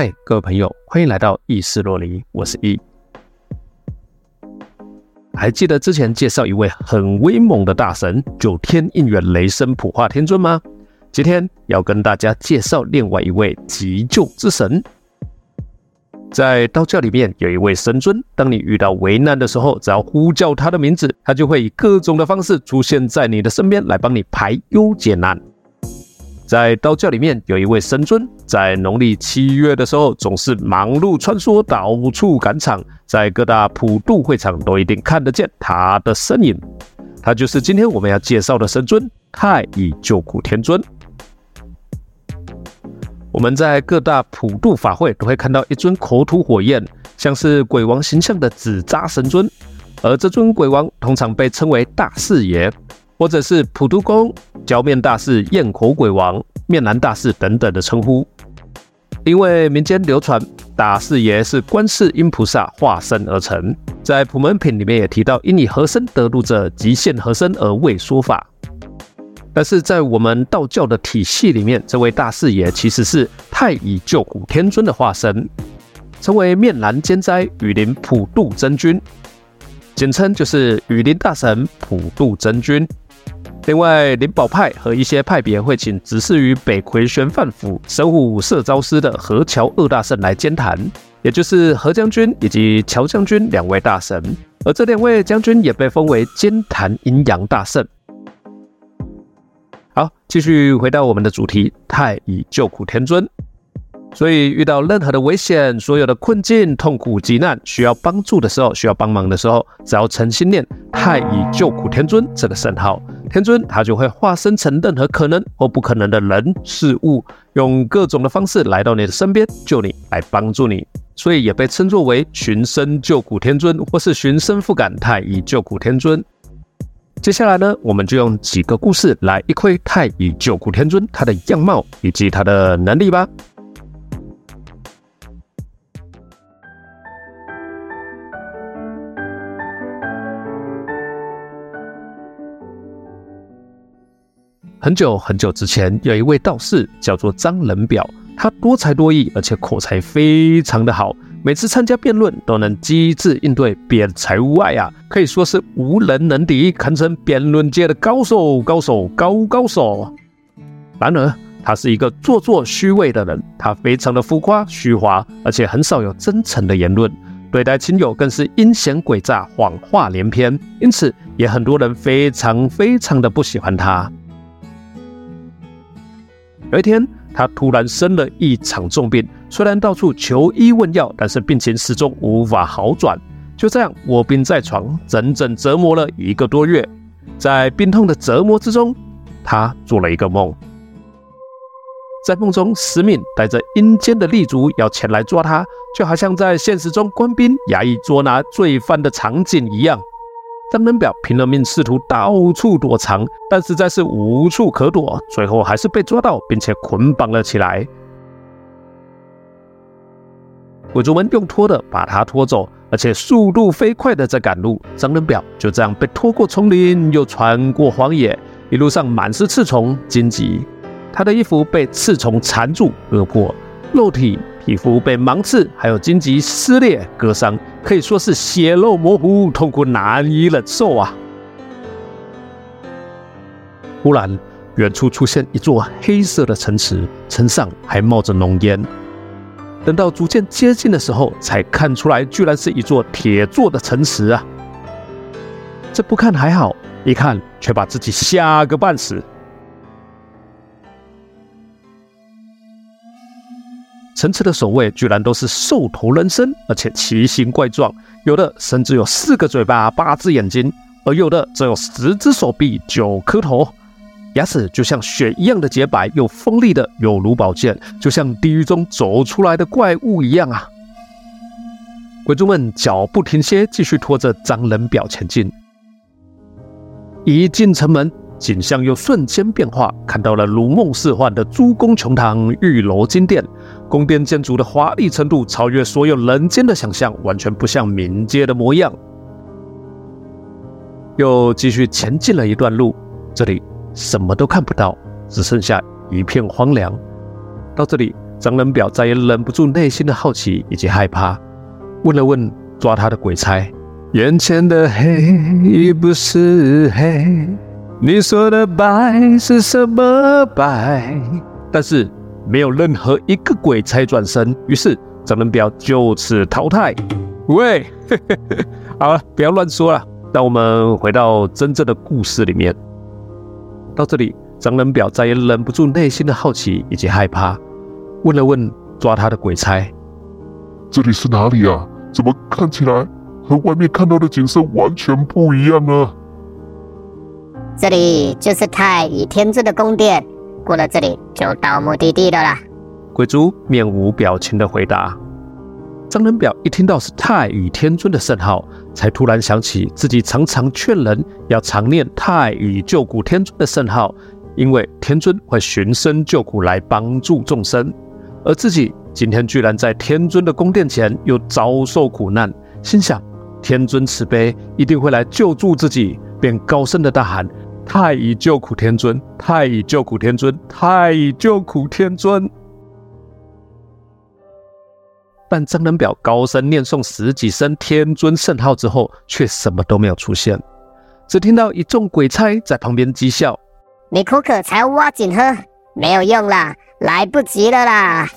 嗨，各位朋友，欢迎来到意识洛离，我是易。还记得之前介绍一位很威猛的大神九天应元雷声普化天尊吗？今天要跟大家介绍另外一位急救之神。在道教里面有一位神尊，当你遇到危难的时候，只要呼叫他的名字，他就会以各种的方式出现在你的身边，来帮你排忧解难。在道教里面有一位神尊，在农历七月的时候，总是忙碌穿梭，到处赶场，在各大普渡会场都一定看得见他的身影。他就是今天我们要介绍的神尊太乙救苦天尊。我们在各大普渡法会都会看到一尊口吐火焰，像是鬼王形象的纸扎神尊，而这尊鬼王通常被称为大士爷。或者是普渡公、焦面大士、咽口鬼王、面南大士等等的称呼，因为民间流传大士爷是观世音菩萨化身而成，在普门品里面也提到，因以和身得度者，即现和身而为说法。但是在我们道教的体系里面，这位大士爷其实是太乙救苦天尊的化身，称为面南监斋雨林普渡真君，简称就是雨林大神普渡真君。另外，灵宝派和一些派别会请只事于北魁玄范府神虎摄招师的何乔二大圣来监坛，也就是何将军以及乔将军两位大神，而这两位将军也被封为监坛阴阳大圣。好，继续回到我们的主题：太乙救苦天尊。所以遇到任何的危险、所有的困境、痛苦、急难，需要帮助的时候，需要帮忙的时候，只要诚心念太乙救苦天尊这个圣号，天尊他就会化身成任何可能或不可能的人事物，用各种的方式来到你的身边，救你，来帮助你。所以也被称作为寻声救苦天尊，或是寻声复感太乙救苦天尊。接下来呢，我们就用几个故事来一窥太乙救苦天尊他的样貌以及他的能力吧。很久很久之前，有一位道士叫做张仁表，他多才多艺，而且口才非常的好，每次参加辩论都能机智应对，辩才无碍啊，可以说是无人能敌，堪称辩论界的高手，高手，高高手。然而，他是一个做作虚伪的人，他非常的浮夸虚华，而且很少有真诚的言论，对待亲友更是阴险诡诈，谎话连篇，因此也很多人非常非常的不喜欢他。有一天，他突然生了一场重病，虽然到处求医问药，但是病情始终无法好转。就这样卧病在床，整整折磨了一个多月。在病痛的折磨之中，他做了一个梦，在梦中，司命带着阴间的立足要前来抓他，就好像在现实中官兵衙役捉拿罪犯的场景一样。张仁表拼了命试图到处躲藏，但实在是无处可躲，最后还是被抓到，并且捆绑了起来。鬼族们用拖的把他拖走，而且速度飞快的在赶路。张仁表就这样被拖过丛林，又穿过荒野，一路上满是刺虫荆棘，他的衣服被刺虫缠住割破，肉体。皮肤被芒刺还有荆棘撕裂割伤，可以说是血肉模糊，痛苦难以忍受啊！忽然，远处出现一座黑色的城池，城上还冒着浓烟。等到逐渐接近的时候，才看出来，居然是一座铁做的城池啊！这不看还好，一看却把自己吓个半死。城池的守卫居然都是兽头人身，而且奇形怪状，有的甚至有四个嘴巴、八只眼睛，而有的则有十只手臂、九颗头，牙齿就像雪一样的洁白，又锋利的有如宝剑，就像地狱中走出来的怪物一样啊！鬼族们脚不停歇，继续拖着张仁表前进。一进城门，景象又瞬间变化，看到了如梦似幻的珠宫琼堂、玉楼金殿。宫殿建筑的华丽程度超越所有人间的想象，完全不像民间的模样。又继续前进了一段路，这里什么都看不到，只剩下一片荒凉。到这里，张仁表再也忍不住内心的好奇以及害怕，问了问抓他的鬼差：“眼前的黑不是黑，你说的白是什么白？”但是没有任何一个鬼差转身，于是张仁表就此淘汰。喂，好了，不要乱说了。让我们回到真正的故事里面。到这里，张仁表再也忍不住内心的好奇以及害怕，问了问抓他的鬼差：“这里是哪里啊？怎么看起来和外面看到的景色完全不一样啊？”这里就是太乙天尊的宫殿，过了这里就到目的地的啦。鬼族面无表情的回答。张仁表一听到是太乙天尊的圣号，才突然想起自己常常劝人要常念太乙救苦天尊的圣号，因为天尊会寻声救苦来帮助众生。而自己今天居然在天尊的宫殿前又遭受苦难，心想天尊慈悲，一定会来救助自己，便高声的大喊：“太乙救苦天尊！太乙救苦天尊！太乙救苦天尊！”但张仁表高声念诵十几声天尊圣号之后，却什么都没有出现，只听到一众鬼差在旁边讥笑：“你口渴才挖井喝，没有用啦，来不及了啦！”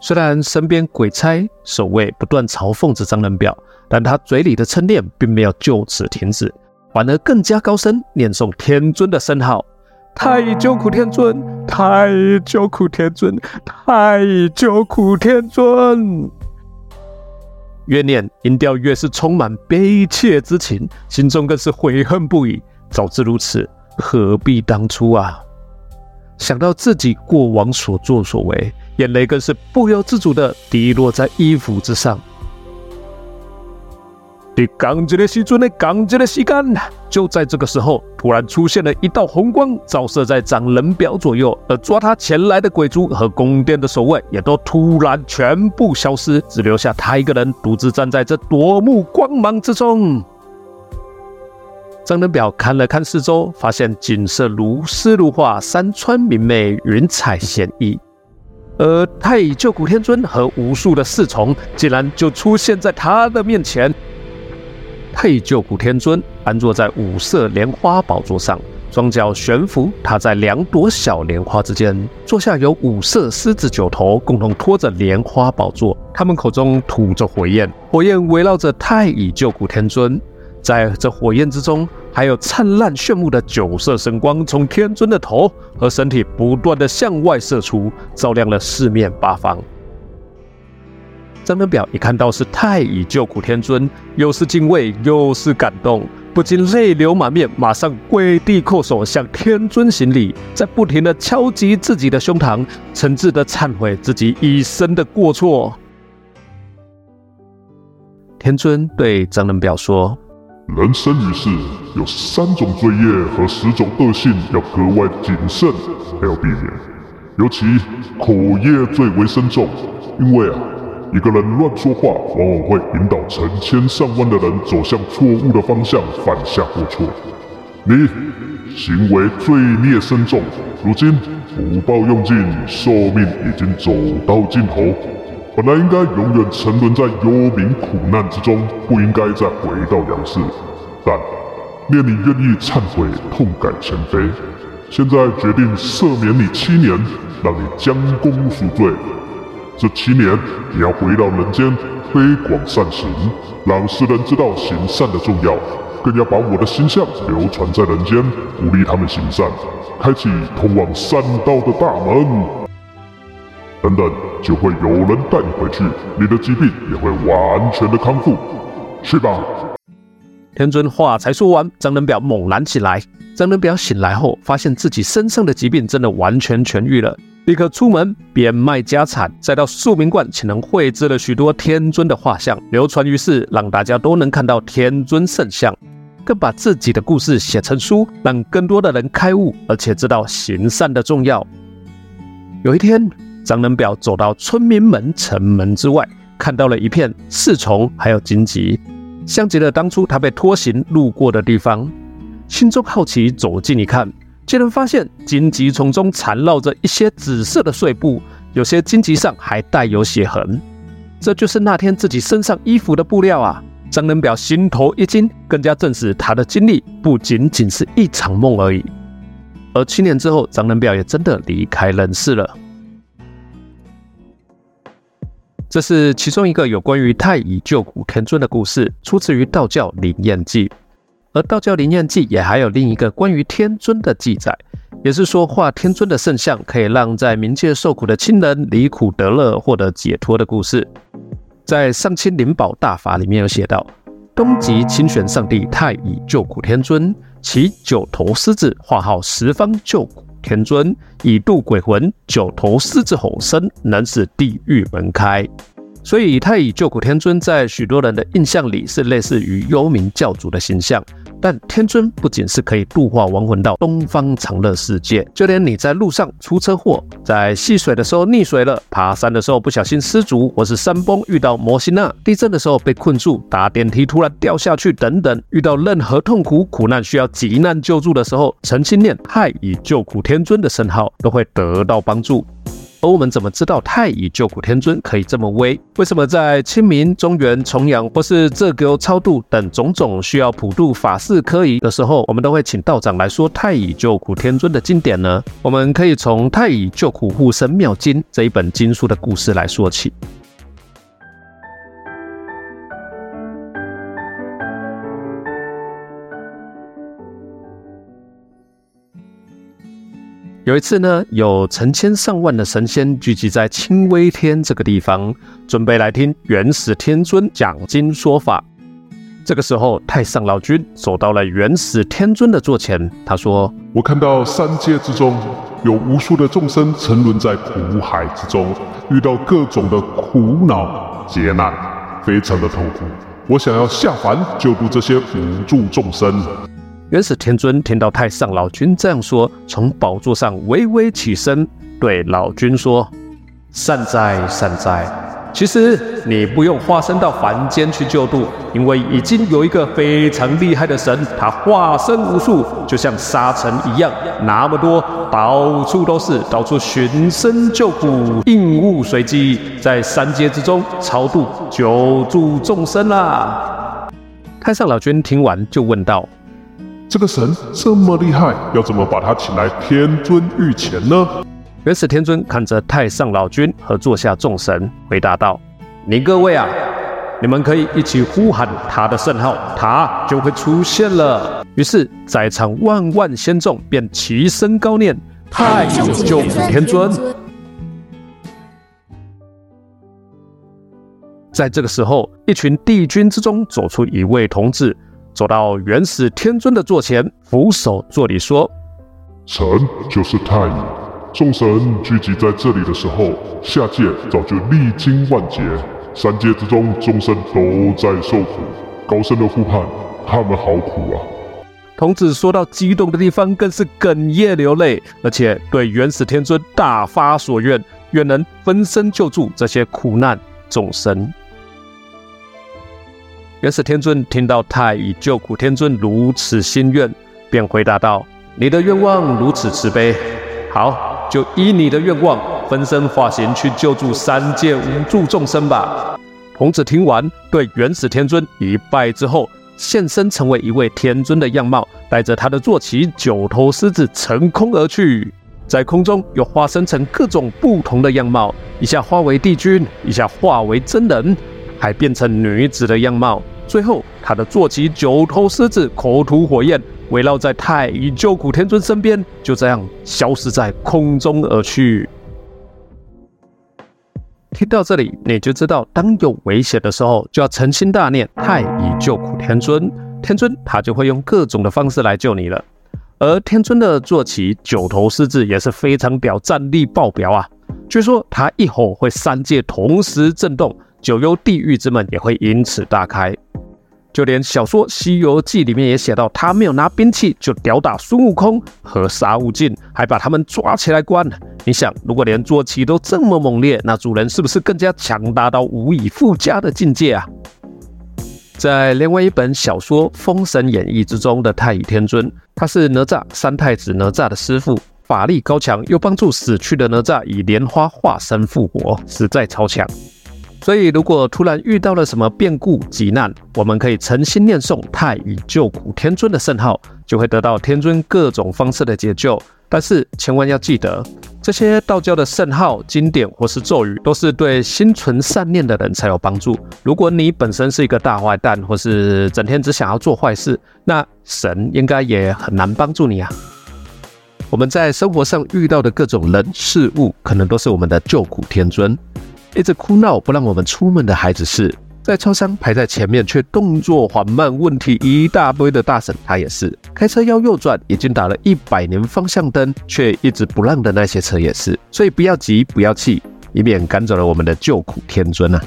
虽然身边鬼差守卫不断嘲讽着张仁表，但他嘴里的称念并没有就此停止，反而更加高声念诵天尊的圣号。太乙救苦天尊，太乙救苦天尊，太乙救苦天尊。越念音调越是充满悲切之情，心中更是悔恨不已。早知如此，何必当初啊！想到自己过往所作所为，眼泪更是不由自主的滴落在衣服之上。刚接的时尊的刚接的时间，就在这个时候，突然出现了一道红光，照射在张仁表左右，而抓他前来的鬼族和宫殿的守卫也都突然全部消失，只留下他一个人独自站在这夺目光芒之中。张仁表看了看四周，发现景色如诗如画，山川明媚，云彩闲逸，而太乙救苦天尊和无数的侍从竟然就出现在他的面前。太乙救苦天尊安坐在五色莲花宝座上，双脚悬浮，踏在两朵小莲花之间。座下有五色狮子九头共同托着莲花宝座，他们口中吐着火焰，火焰围绕着太乙救苦天尊。在这火焰之中，还有灿烂炫目的九色神光从天尊的头和身体不断的向外射出，照亮了四面八方。张仁表一看到是太乙救苦天尊，又是敬畏又是感动，不禁泪流满面，马上跪地叩首向天尊行礼，在不停的敲击自己的胸膛，诚挚的忏悔自己一生的过错。天尊对张仁表说：“人生于世，有三种罪业和十种恶性要格外谨慎，还要避免，尤其口业最为深重，因为啊。”一个人乱说话，往往会引导成千上万的人。走向错误的方向，犯下过错。你行为罪孽深重，如今福报用尽，寿命已经走到尽头，本来应该永远沉沦在幽冥苦难之中，不应该再回到阳世。但念你愿意忏悔、痛改前非，现在决定赦免你七年，让你将功赎罪。这七年，你要回到人间，推广善行，让世人知道行善的重要，更要把我的形象流传在人间，鼓励他们行善，开启通往善道的大门。等等，就会有人带你回去，你的疾病也会完全的康复。去吧。天尊话才说完，张仁表猛然起来。张仁表醒来后，发现自己身上的疾病真的完全痊愈了。立刻出门变卖家产，再到宿明观请人绘制了许多天尊的画像，流传于世，让大家都能看到天尊圣像。更把自己的故事写成书，让更多的人开悟，而且知道行善的重要。有一天，张仁表走到村民们城门之外，看到了一片刺虫，还有荆棘，像极了当初他被拖行路过的地方。心中好奇，走近一看。竟然发现荆棘丛中缠绕着一些紫色的碎布，有些荆棘上还带有血痕。这就是那天自己身上衣服的布料啊！张仁表心头一惊，更加证实他的经历不仅仅是一场梦而已。而七年之后，张仁表也真的离开人世了。这是其中一个有关于太乙救苦天尊的故事，出自于道教灵验记。而道教灵验记也还有另一个关于天尊的记载，也是说画天尊的圣像可以让在冥界受苦的亲人离苦得乐，获得解脱的故事。在上清灵宝大法里面有写到，东极清玄上帝太乙救苦天尊，其九头狮子化号十方救苦天尊，以度鬼魂。九头狮子吼声能使地狱门开。所以太乙救苦天尊在许多人的印象里是类似于幽冥教主的形象。但天尊不仅是可以度化亡魂到东方长乐世界，就连你在路上出车祸，在戏水的时候溺水了，爬山的时候不小心失足，或是山崩遇到摩西娜，地震的时候被困住，搭电梯突然掉下去等等，遇到任何痛苦苦难需要急难救助的时候，诚心念太乙救苦天尊的圣号，都会得到帮助。而我们怎么知道太乙救苦天尊可以这么威？为什么在清明、中元、重阳或是这个超度等种种需要普渡法事科仪的时候，我们都会请道长来说太乙救苦天尊的经典呢？我们可以从《太乙救苦护身妙经》这一本经书的故事来说起。有一次呢，有成千上万的神仙聚集在清微天这个地方，准备来听元始天尊讲经说法。这个时候，太上老君走到了元始天尊的座前，他说：“我看到三界之中有无数的众生沉沦在苦海之中，遇到各种的苦恼劫难，非常的痛苦。我想要下凡救度这些无助众生。”元始天尊听到太上老君这样说，从宝座上微微起身，对老君说：“善哉善哉，其实你不用化身到凡间去救度，因为已经有一个非常厉害的神，他化身无数，就像沙尘一样，那么多，到处都是，到处寻声救苦，应物随机，在三界之中超度救助众生啦。”太上老君听完就问道。这个神这么厉害，要怎么把他请来天尊御前呢？元始天尊看着太上老君和座下众神，回答道：“你各位啊，你们可以一起呼喊他的圣号，他就会出现了。”于是，在场万万仙众便齐声高念：“太上救苦天尊。”在这个时候，一群帝君之中走出一位童子。走到元始天尊的座前，俯首作礼说：“臣就是太乙。众神聚集在这里的时候，下界早就历经万劫，三界之中众生都在受苦，高僧的呼喊，他们好苦啊！”童子说到激动的地方，更是哽咽流泪，而且对元始天尊大发所愿，愿能分身救助这些苦难众生。元始天尊听到太乙救苦天尊如此心愿，便回答道：“你的愿望如此慈悲，好，就依你的愿望，分身化形去救助三界无助众生吧。”童子听完，对元始天尊一拜之后，现身成为一位天尊的样貌，带着他的坐骑九头狮子乘空而去，在空中又化身成各种不同的样貌，一下化为帝君，一下化为真人。还变成女子的样貌，最后他的坐骑九头狮子口吐火焰，围绕在太乙救苦天尊身边，就这样消失在空中而去。听到这里，你就知道，当有危险的时候，就要诚心大念太乙救苦天尊，天尊他就会用各种的方式来救你了。而天尊的坐骑九头狮子也是非常屌，战力爆表啊！据说他一吼会三界同时震动。九幽地狱之门也会因此大开，就连小说《西游记》里面也写到，他没有拿兵器就吊打孙悟空和沙悟净，还把他们抓起来关。你想，如果连坐骑都这么猛烈，那主人是不是更加强大到无以复加的境界啊？在另外一本小说《封神演义》之中的太乙天尊，他是哪吒三太子哪吒的师傅。法力高强，又帮助死去的哪吒以莲花化身复活，实在超强。所以，如果突然遇到了什么变故急难，我们可以诚心念诵太乙救苦天尊的圣号，就会得到天尊各种方式的解救。但是，千万要记得，这些道教的圣号、经典或是咒语，都是对心存善念的人才有帮助。如果你本身是一个大坏蛋，或是整天只想要做坏事，那神应该也很难帮助你啊。我们在生活上遇到的各种人事物，可能都是我们的救苦天尊。一直哭闹不让我们出门的孩子是，在超商排在前面却动作缓慢、问题一大堆的大婶，他也是；开车要右转，已经打了一百年方向灯却一直不让的那些车也是。所以不要急，不要气，以免赶走了我们的救苦天尊啊！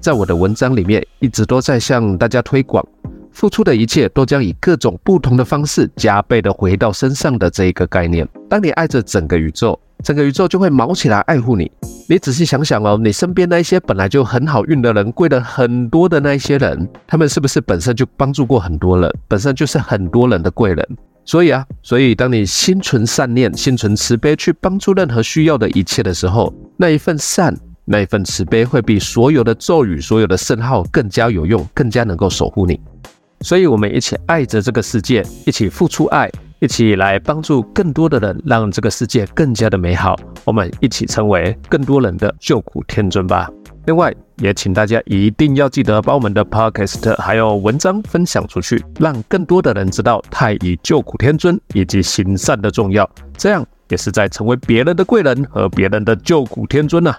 在我的文章里面，一直都在向大家推广，付出的一切都将以各种不同的方式加倍的回到身上的这一个概念。当你爱着整个宇宙。整个宇宙就会毛起来爱护你。你仔细想想哦，你身边那些本来就很好运的人，贵了很多的那一些人，他们是不是本身就帮助过很多人，本身就是很多人的贵人？所以啊，所以当你心存善念、心存慈悲去帮助任何需要的一切的时候，那一份善、那一份慈悲会比所有的咒语、所有的圣号更加有用，更加能够守护你。所以，我们一起爱着这个世界，一起付出爱。一起来帮助更多的人，让这个世界更加的美好。我们一起成为更多人的救苦天尊吧。另外，也请大家一定要记得把我们的 podcast 还有文章分享出去，让更多的人知道太乙救苦天尊以及行善的重要。这样也是在成为别人的贵人和别人的救苦天尊呐。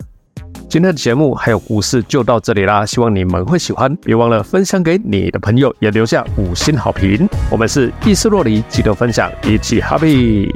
今天的节目还有故事就到这里啦，希望你们会喜欢，别忘了分享给你的朋友，也留下五星好评。我们是易斯洛里，记得分享，一起 happy。